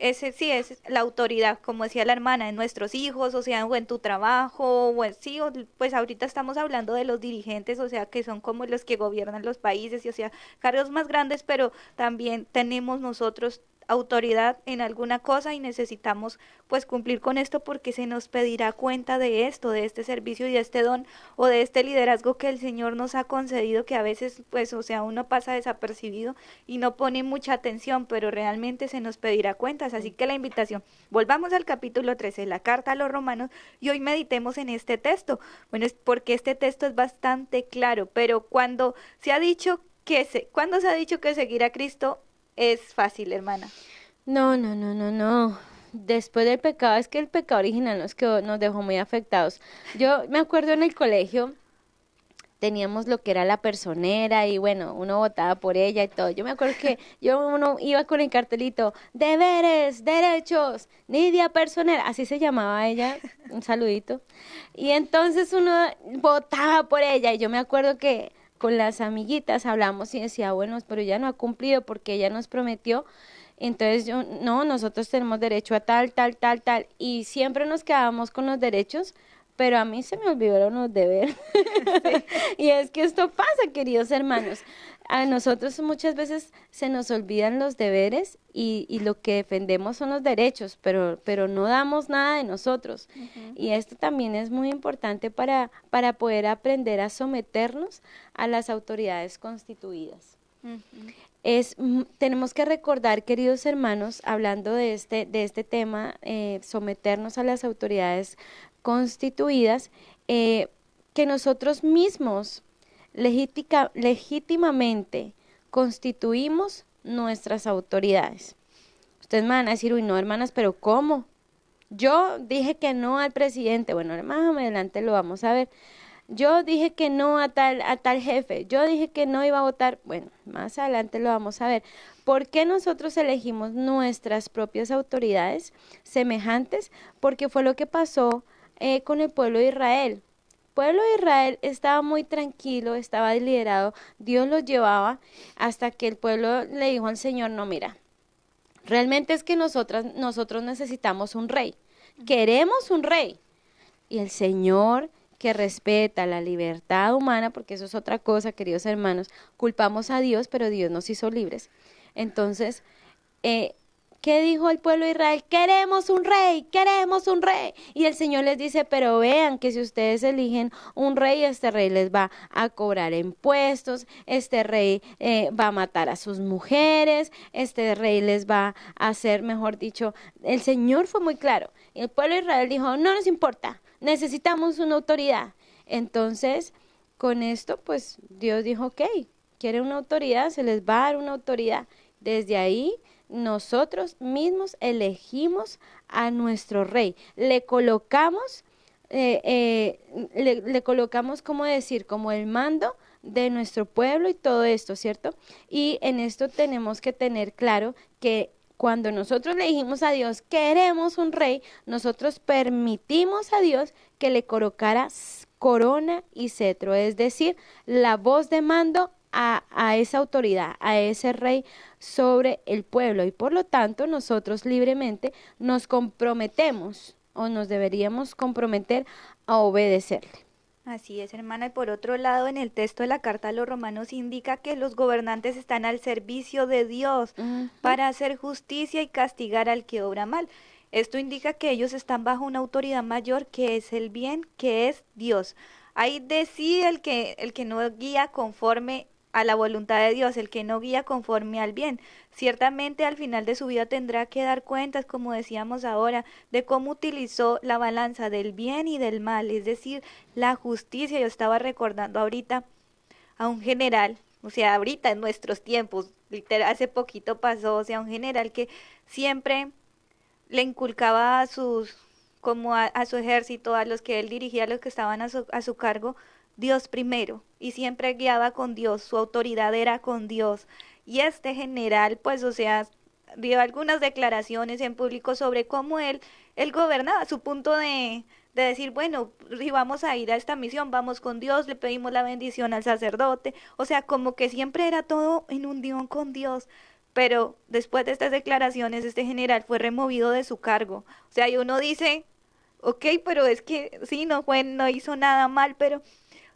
ese sí es la autoridad, como decía la hermana, en nuestros hijos, o sea, o en tu trabajo, o en, sí, o- pues ahorita estamos hablando de los dirigentes, o sea, que son como los que gobiernan los países, y o sea, cargos más grandes, pero también tenemos nosotros autoridad en alguna cosa y necesitamos pues cumplir con esto porque se nos pedirá cuenta de esto, de este servicio y de este don o de este liderazgo que el Señor nos ha concedido que a veces pues o sea uno pasa desapercibido y no pone mucha atención pero realmente se nos pedirá cuentas. Así que la invitación volvamos al capítulo 13 la carta a los romanos y hoy meditemos en este texto. Bueno es porque este texto es bastante claro pero cuando se ha dicho que se cuando se ha dicho que seguir a Cristo es fácil hermana No, no, no, no, no. Después del pecado, es que el pecado original nos quedó, nos dejó muy afectados. Yo me acuerdo en el colegio, teníamos lo que era la personera y bueno, uno votaba por ella y todo. Yo me acuerdo que yo uno iba con el cartelito, deberes, derechos, Nidia Personera, así se llamaba ella, un saludito. Y entonces uno votaba por ella y yo me acuerdo que con las amiguitas hablamos y decía, bueno, pero ella no ha cumplido porque ella nos prometió. Entonces yo, no, nosotros tenemos derecho a tal, tal, tal, tal. Y siempre nos quedábamos con los derechos, pero a mí se me olvidaron los deberes. y es que esto pasa, queridos hermanos. A nosotros muchas veces se nos olvidan los deberes y, y lo que defendemos son los derechos, pero, pero no damos nada de nosotros. Y esto también es muy importante para, para poder aprender a someternos a las autoridades constituidas. Es mm, tenemos que recordar queridos hermanos hablando de este de este tema eh, someternos a las autoridades constituidas eh, que nosotros mismos legítica- legítimamente constituimos nuestras autoridades ustedes me van a decir uy no hermanas pero cómo yo dije que no al presidente bueno más adelante lo vamos a ver yo dije que no a tal, a tal jefe, yo dije que no iba a votar, bueno, más adelante lo vamos a ver. ¿Por qué nosotros elegimos nuestras propias autoridades semejantes? Porque fue lo que pasó eh, con el pueblo de Israel. Pueblo de Israel estaba muy tranquilo, estaba liderado, Dios los llevaba hasta que el pueblo le dijo al Señor, no, mira, realmente es que nosotras, nosotros necesitamos un rey, queremos un rey. Y el Señor que respeta la libertad humana, porque eso es otra cosa, queridos hermanos, culpamos a Dios, pero Dios nos hizo libres. Entonces, eh, ¿qué dijo el pueblo de Israel? Queremos un rey, queremos un rey. Y el Señor les dice, pero vean que si ustedes eligen un rey, este rey les va a cobrar impuestos, este rey eh, va a matar a sus mujeres, este rey les va a hacer, mejor dicho, el Señor fue muy claro. El pueblo de Israel dijo, no nos importa, necesitamos una autoridad. Entonces, con esto, pues Dios dijo, ok, quiere una autoridad, se les va a dar una autoridad. Desde ahí nosotros mismos elegimos a nuestro rey, le colocamos, eh, eh, le, colocamos, como decir, como el mando de nuestro pueblo y todo esto, ¿cierto? Y en esto tenemos que tener claro que cuando nosotros le dijimos a Dios, queremos un rey, nosotros permitimos a Dios que le colocara corona y cetro, es decir, la voz de mando a, a, esa autoridad, a ese rey sobre el pueblo. Y por lo tanto nosotros libremente nos comprometemos o nos deberíamos comprometer a obedecerle. Así es, hermana. Y por otro lado, en el texto de la carta a los romanos indica que los gobernantes están al servicio de Dios uh -huh. para hacer justicia y castigar al que obra mal. Esto indica que ellos están bajo una autoridad mayor que es el bien, que es Dios. Ahí decide el que, el que no guía conforme a la voluntad de Dios, el que no guía conforme al bien. Ciertamente al final de su vida tendrá que dar cuentas, como decíamos ahora, de cómo utilizó la balanza del bien y del mal, es decir, la justicia. Yo estaba recordando ahorita a un general, o sea, ahorita en nuestros tiempos, literal, hace poquito pasó, o sea, un general que siempre le inculcaba a sus, como a, a su ejército, a los que él dirigía, a los que estaban a su, a su cargo, Dios primero y siempre guiaba con Dios, su autoridad era con Dios. Y este general, pues, o sea, dio algunas declaraciones en público sobre cómo él, él gobernaba, su punto de, de decir, bueno, si vamos a ir a esta misión, vamos con Dios, le pedimos la bendición al sacerdote, o sea, como que siempre era todo en unión con Dios. Pero después de estas declaraciones, este general fue removido de su cargo. O sea, y uno dice, ok, pero es que sí, no fue, no hizo nada mal, pero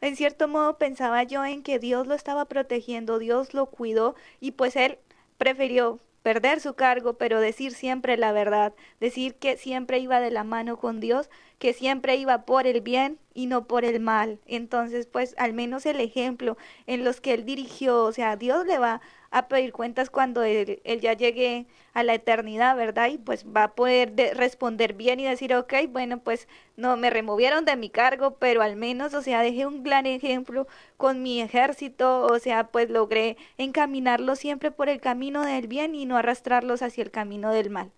en cierto modo pensaba yo en que Dios lo estaba protegiendo, Dios lo cuidó y pues él prefirió perder su cargo, pero decir siempre la verdad, decir que siempre iba de la mano con Dios, que siempre iba por el bien y no por el mal. Entonces, pues al menos el ejemplo en los que él dirigió, o sea, Dios le va a pedir cuentas cuando él, ya llegue a la eternidad, ¿verdad? Y pues va a poder de responder bien y decir, ok, bueno, pues no me removieron de mi cargo, pero al menos, o sea, dejé un gran ejemplo con mi ejército, o sea, pues logré encaminarlos siempre por el camino del bien y no arrastrarlos hacia el camino del mal.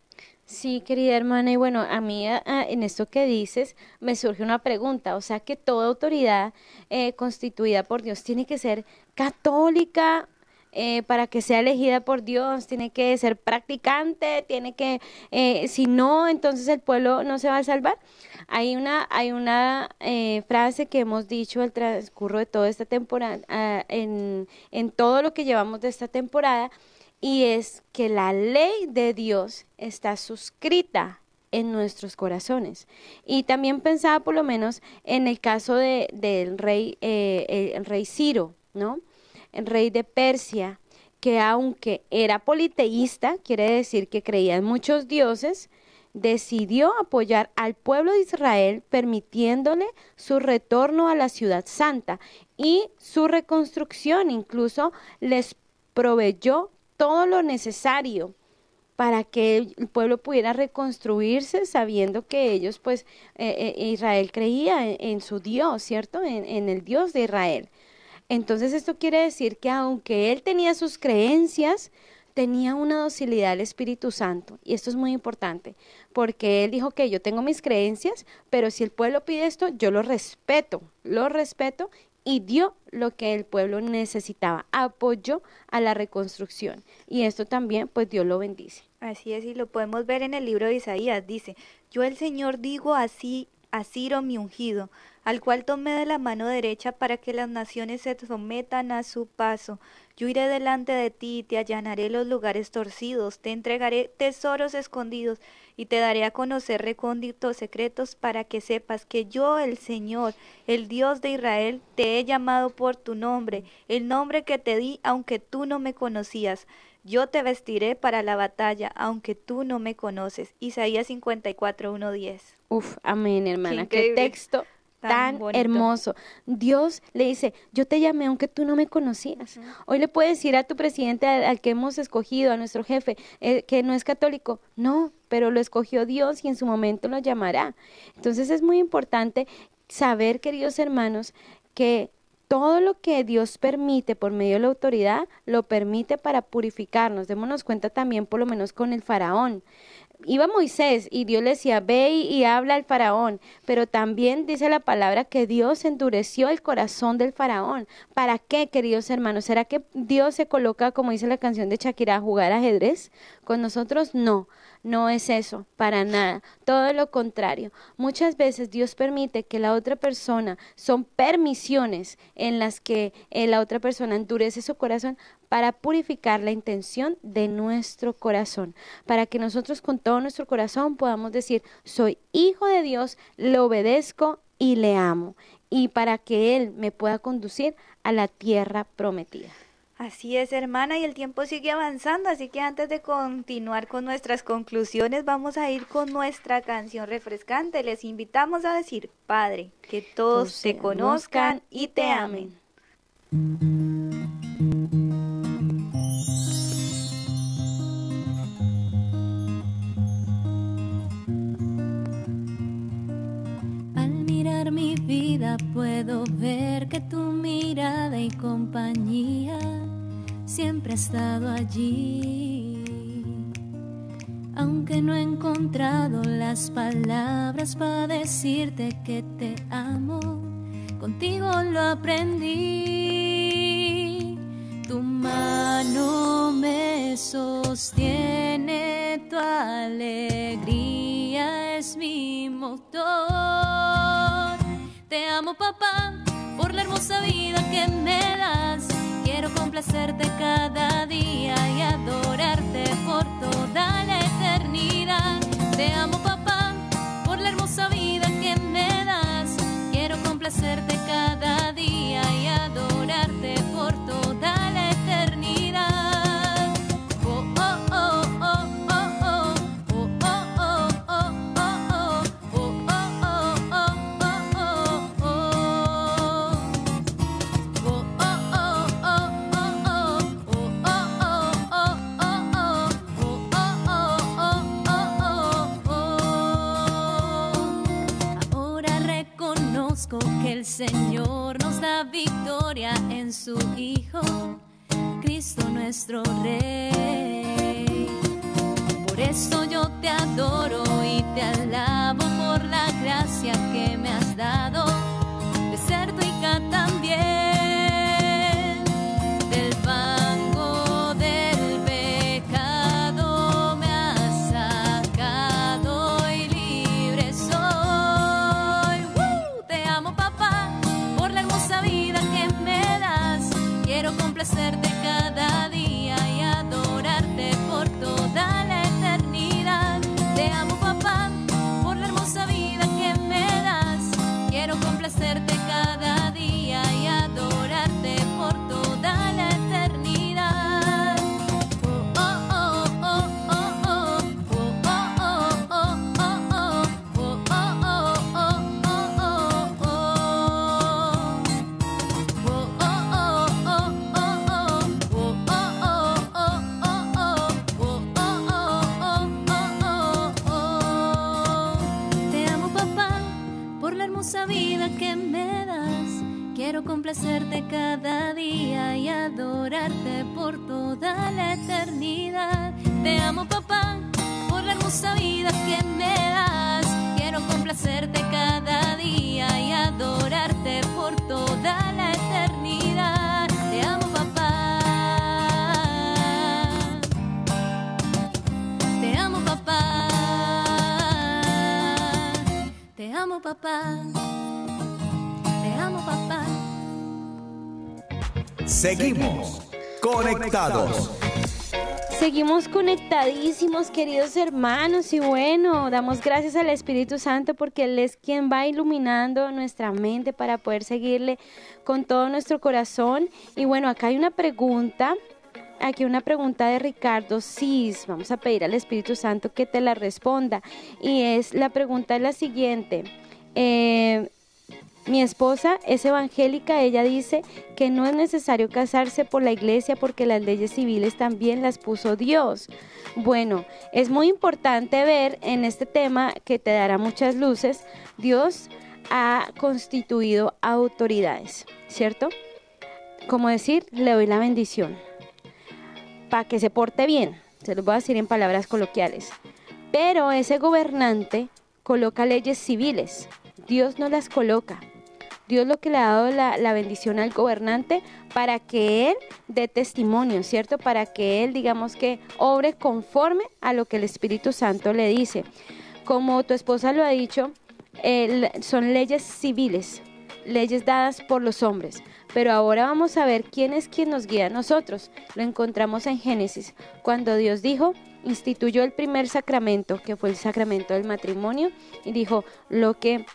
Sí, querida hermana, y bueno, a mí en esto que dices me surge una pregunta, o sea que toda autoridad eh, constituida por Dios tiene que ser católica eh, para que sea elegida por Dios, tiene que ser practicante, tiene que, eh, si no, entonces el pueblo no se va a salvar. Hay una, hay una eh, frase que hemos dicho al transcurso de toda esta temporada, uh, en, en todo lo que llevamos de esta temporada, y es que la ley de Dios está suscrita en nuestros corazones. Y también pensaba por lo menos en el caso de, del rey, eh, el rey Ciro, ¿no? Rey de Persia, que aunque era politeísta, quiere decir que creía en muchos dioses, decidió apoyar al pueblo de Israel permitiéndole su retorno a la ciudad santa y su reconstrucción, incluso les proveyó todo lo necesario para que el pueblo pudiera reconstruirse sabiendo que ellos, pues, eh, eh, Israel creía en, su Dios, ¿cierto? En el Dios de Israel. Entonces esto quiere decir que aunque él tenía sus creencias, tenía una docilidad al Espíritu Santo. Y esto es muy importante, porque él dijo que yo tengo mis creencias, pero si el pueblo pide esto, yo lo respeto, lo respeto y dio lo que el pueblo necesitaba, apoyó a la reconstrucción. Y esto también, pues Dios lo bendice. Así es, y lo podemos ver en el libro de Isaías. Dice, yo el Señor digo así a mi ungido, al cual tomé de la mano derecha para que las naciones se sometan a su paso. Yo iré delante de ti y te allanaré los lugares torcidos, te entregaré tesoros escondidos y te daré a conocer recónditos secretos para que sepas que yo, el Señor, el Dios de Israel, te he llamado por tu nombre, el nombre que te di aunque tú no me conocías. Yo te vestiré para la batalla, aunque tú no me conoces. Isaías 54, 1, 10. Uf, amén, hermana. Qué, texto Tan hermoso. Dios le dice, yo te llamé aunque tú no me conocías. Hoy le puedes decir a tu presidente al, al que hemos escogido, a nuestro jefe, eh, que no es católico. No, pero lo escogió Dios y en su momento lo llamará. Entonces es muy importante saber, queridos hermanos, que todo lo que Dios permite por medio de la autoridad, lo permite para purificarnos. Démonos cuenta también, por lo menos con el faraón iba Moisés y Dios le decía, ve y, habla al faraón, pero también dice la palabra que Dios endureció el corazón del faraón. ¿Para qué, queridos hermanos? ¿Será que Dios se coloca, como dice la canción de Shakira, a jugar ajedrez? Con nosotros no, no es eso, para nada. Todo lo contrario. Muchas veces Dios permite que la otra persona, son permisiones en las que eh, la otra persona endurece su corazón para purificar la intención de nuestro corazón, para que nosotros con todo nuestro corazón podamos decir, soy hijo de Dios, le obedezco y le amo, y para que Él me pueda conducir a la tierra prometida. Así es, hermana, y el tiempo sigue avanzando, así que antes de continuar con nuestras conclusiones, vamos a ir con nuestra canción refrescante. Les invitamos a decir, Padre, que todos te conozcan y te amen. Mi vida puedo ver que tu mirada y compañía siempre ha estado allí. Aunque no he encontrado las palabras para decirte que te amo, contigo lo aprendí. Tu mano me sostiene, tu alegría es mi motor. Te amo papá por la hermosa vida que me das. Quiero complacerte cada día y adorarte por toda la eternidad. Te amo papá por la hermosa vida que me das. Quiero complacerte cada día y adorarte el Señor nos da victoria en su Hijo, Cristo nuestro Rey. Por eso yo te adoro y te alabo por la gracia que me has dado papá. Te amo papá. Seguimos conectados. Seguimos conectadísimos, queridos hermanos, y bueno, damos gracias al Espíritu Santo porque Él es quien va iluminando nuestra mente para poder seguirle con todo nuestro corazón. Y bueno, acá hay una pregunta aquí una pregunta de Ricardo Cis. Vamos a pedir al Espíritu Santo que te la responda. Y es la pregunta es la siguiente. Eh, mi esposa es evangélica, ella dice que no es necesario casarse por la iglesia porque las leyes civiles también las puso Dios. Bueno, es muy importante ver en este tema que te dará muchas luces, Dios ha constituido autoridades, ¿cierto? Como decir, le doy la bendición para que se porte bien, se lo voy a decir en palabras coloquiales. Pero ese gobernante coloca leyes civiles, Dios no las coloca. Dios lo que le ha dado la, la, bendición al gobernante para que él dé testimonio, ¿cierto? Para que él, digamos que, obre conforme a lo que el Espíritu Santo le dice. Como tu esposa lo ha dicho, son leyes civiles, leyes dadas por los hombres. Pero ahora vamos a ver quién es quien nos guía a nosotros. Lo encontramos en Génesis, cuando Dios dijo, instituyó el primer sacramento, que fue el sacramento del matrimonio, y dijo, lo que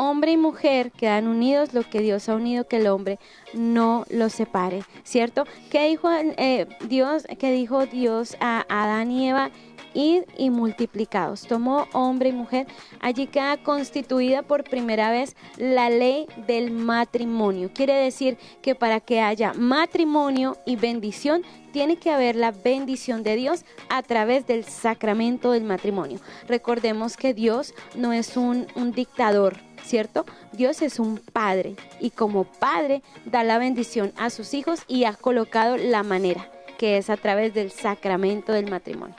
hombre y mujer quedan unidos, lo que Dios ha unido, que el hombre no los separe, ¿cierto? ¿Qué dijo eh, Dios? ¿Qué dijo Dios a Adán y Eva? id y multiplicados. Tomó hombre y mujer. Allí queda constituida por primera vez la ley del matrimonio. Quiere decir que para que haya matrimonio y bendición, tiene que haber la bendición de Dios a través del sacramento del matrimonio. Recordemos que Dios no es un, un dictador, ¿cierto? Dios es un padre y como padre da la bendición a sus hijos y ha colocado la manera, que es a través del sacramento del matrimonio.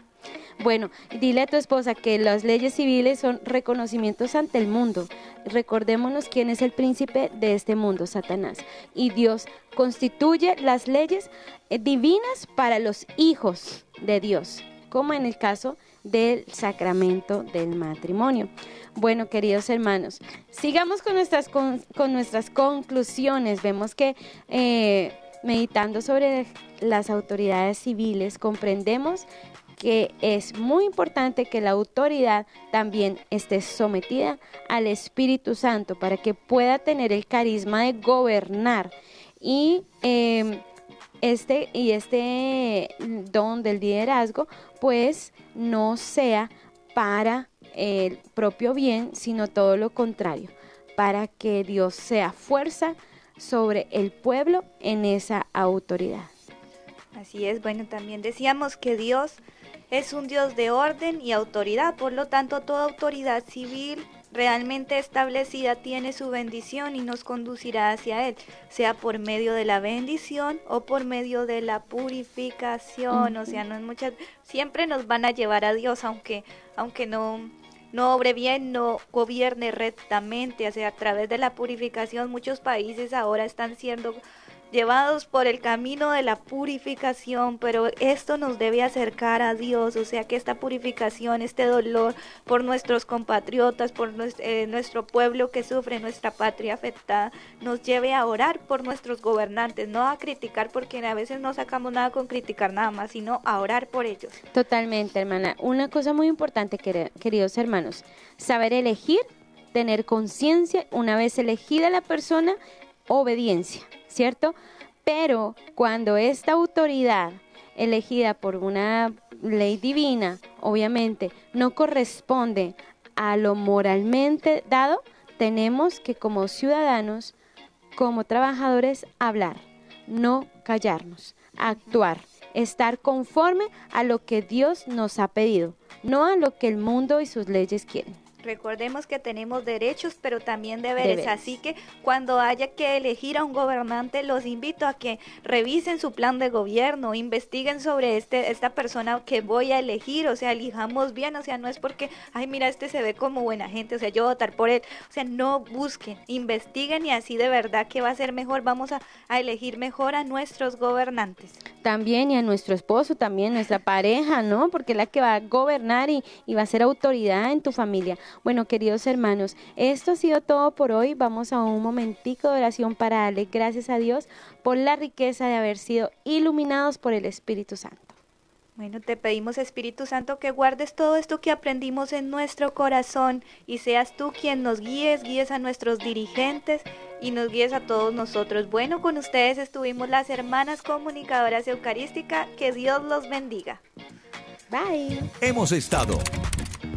Bueno, dile a tu esposa que las leyes civiles son reconocimientos ante el mundo. Recordémonos quién es el príncipe de este mundo, Satanás. Y Dios constituye las leyes eh, divinas para los hijos de Dios, como en el caso del sacramento del matrimonio. Bueno, queridos hermanos, sigamos con nuestras, con, nuestras conclusiones. Vemos que eh, meditando sobre las autoridades civiles, comprendemos que es muy importante que la autoridad también esté sometida al Espíritu Santo para que pueda tener el carisma de gobernar y em, este y este don del liderazgo pues no sea para el propio bien sino todo lo contrario para que Dios sea fuerza sobre el pueblo en esa autoridad. Así es, bueno, también decíamos que Dios es un Dios de orden y autoridad, por lo tanto toda autoridad civil realmente establecida tiene su bendición y nos conducirá hacia Él, sea por medio de la bendición o por medio de la purificación, o sea, no es muchas, siempre nos van a llevar a Dios, aunque, aunque no, no obre bien, no gobierne rectamente, o sea, a través de la purificación muchos países ahora están siendo llevados por el camino de la purificación, pero esto nos debe acercar a Dios, o sea que esta purificación, este dolor por nuestros compatriotas, por eh, nuestro, pueblo que sufre, nuestra patria afectada, nos lleve a orar por nuestros gobernantes, no a criticar, porque a veces no sacamos nada con criticar nada más, sino a orar por ellos. Totalmente, hermana. Una cosa muy importante, queridos hermanos, saber elegir, tener conciencia, una vez elegida la persona, obediencia. ¿Cierto? Pero cuando esta autoridad elegida por una ley divina, obviamente, no corresponde a lo moralmente dado, tenemos que como ciudadanos, como trabajadores, hablar, no callarnos, actuar, estar conforme a lo que Dios nos ha pedido, no a lo que el mundo y sus leyes quieren. Recordemos que tenemos derechos, pero también deberes. Así que cuando haya que elegir a un gobernante, los invito a que revisen su plan de gobierno, investiguen sobre este, esta persona que voy a elegir, o sea, elijamos bien, o sea, no es porque, ay, mira, este se ve como buena gente, o sea, yo votar por él. O sea, no busquen, investiguen y así de verdad que va a ser mejor, vamos a, elegir mejor a nuestros gobernantes. También y a nuestro esposo, también nuestra pareja, ¿no? Porque es la que va a gobernar y, y va a ser autoridad en tu familia. Bueno, queridos hermanos, esto ha sido todo por hoy. Vamos a un momentico de oración para darle gracias a Dios por la riqueza de haber sido iluminados por el Espíritu Santo. Bueno, te pedimos Espíritu Santo que guardes todo esto que aprendimos en nuestro corazón y seas tú quien nos guíes, guíes a nuestros dirigentes y nos guíes a todos nosotros. Bueno, con ustedes estuvimos las hermanas comunicadoras eucarísticas. Que Dios los bendiga. Bye. Hemos estado.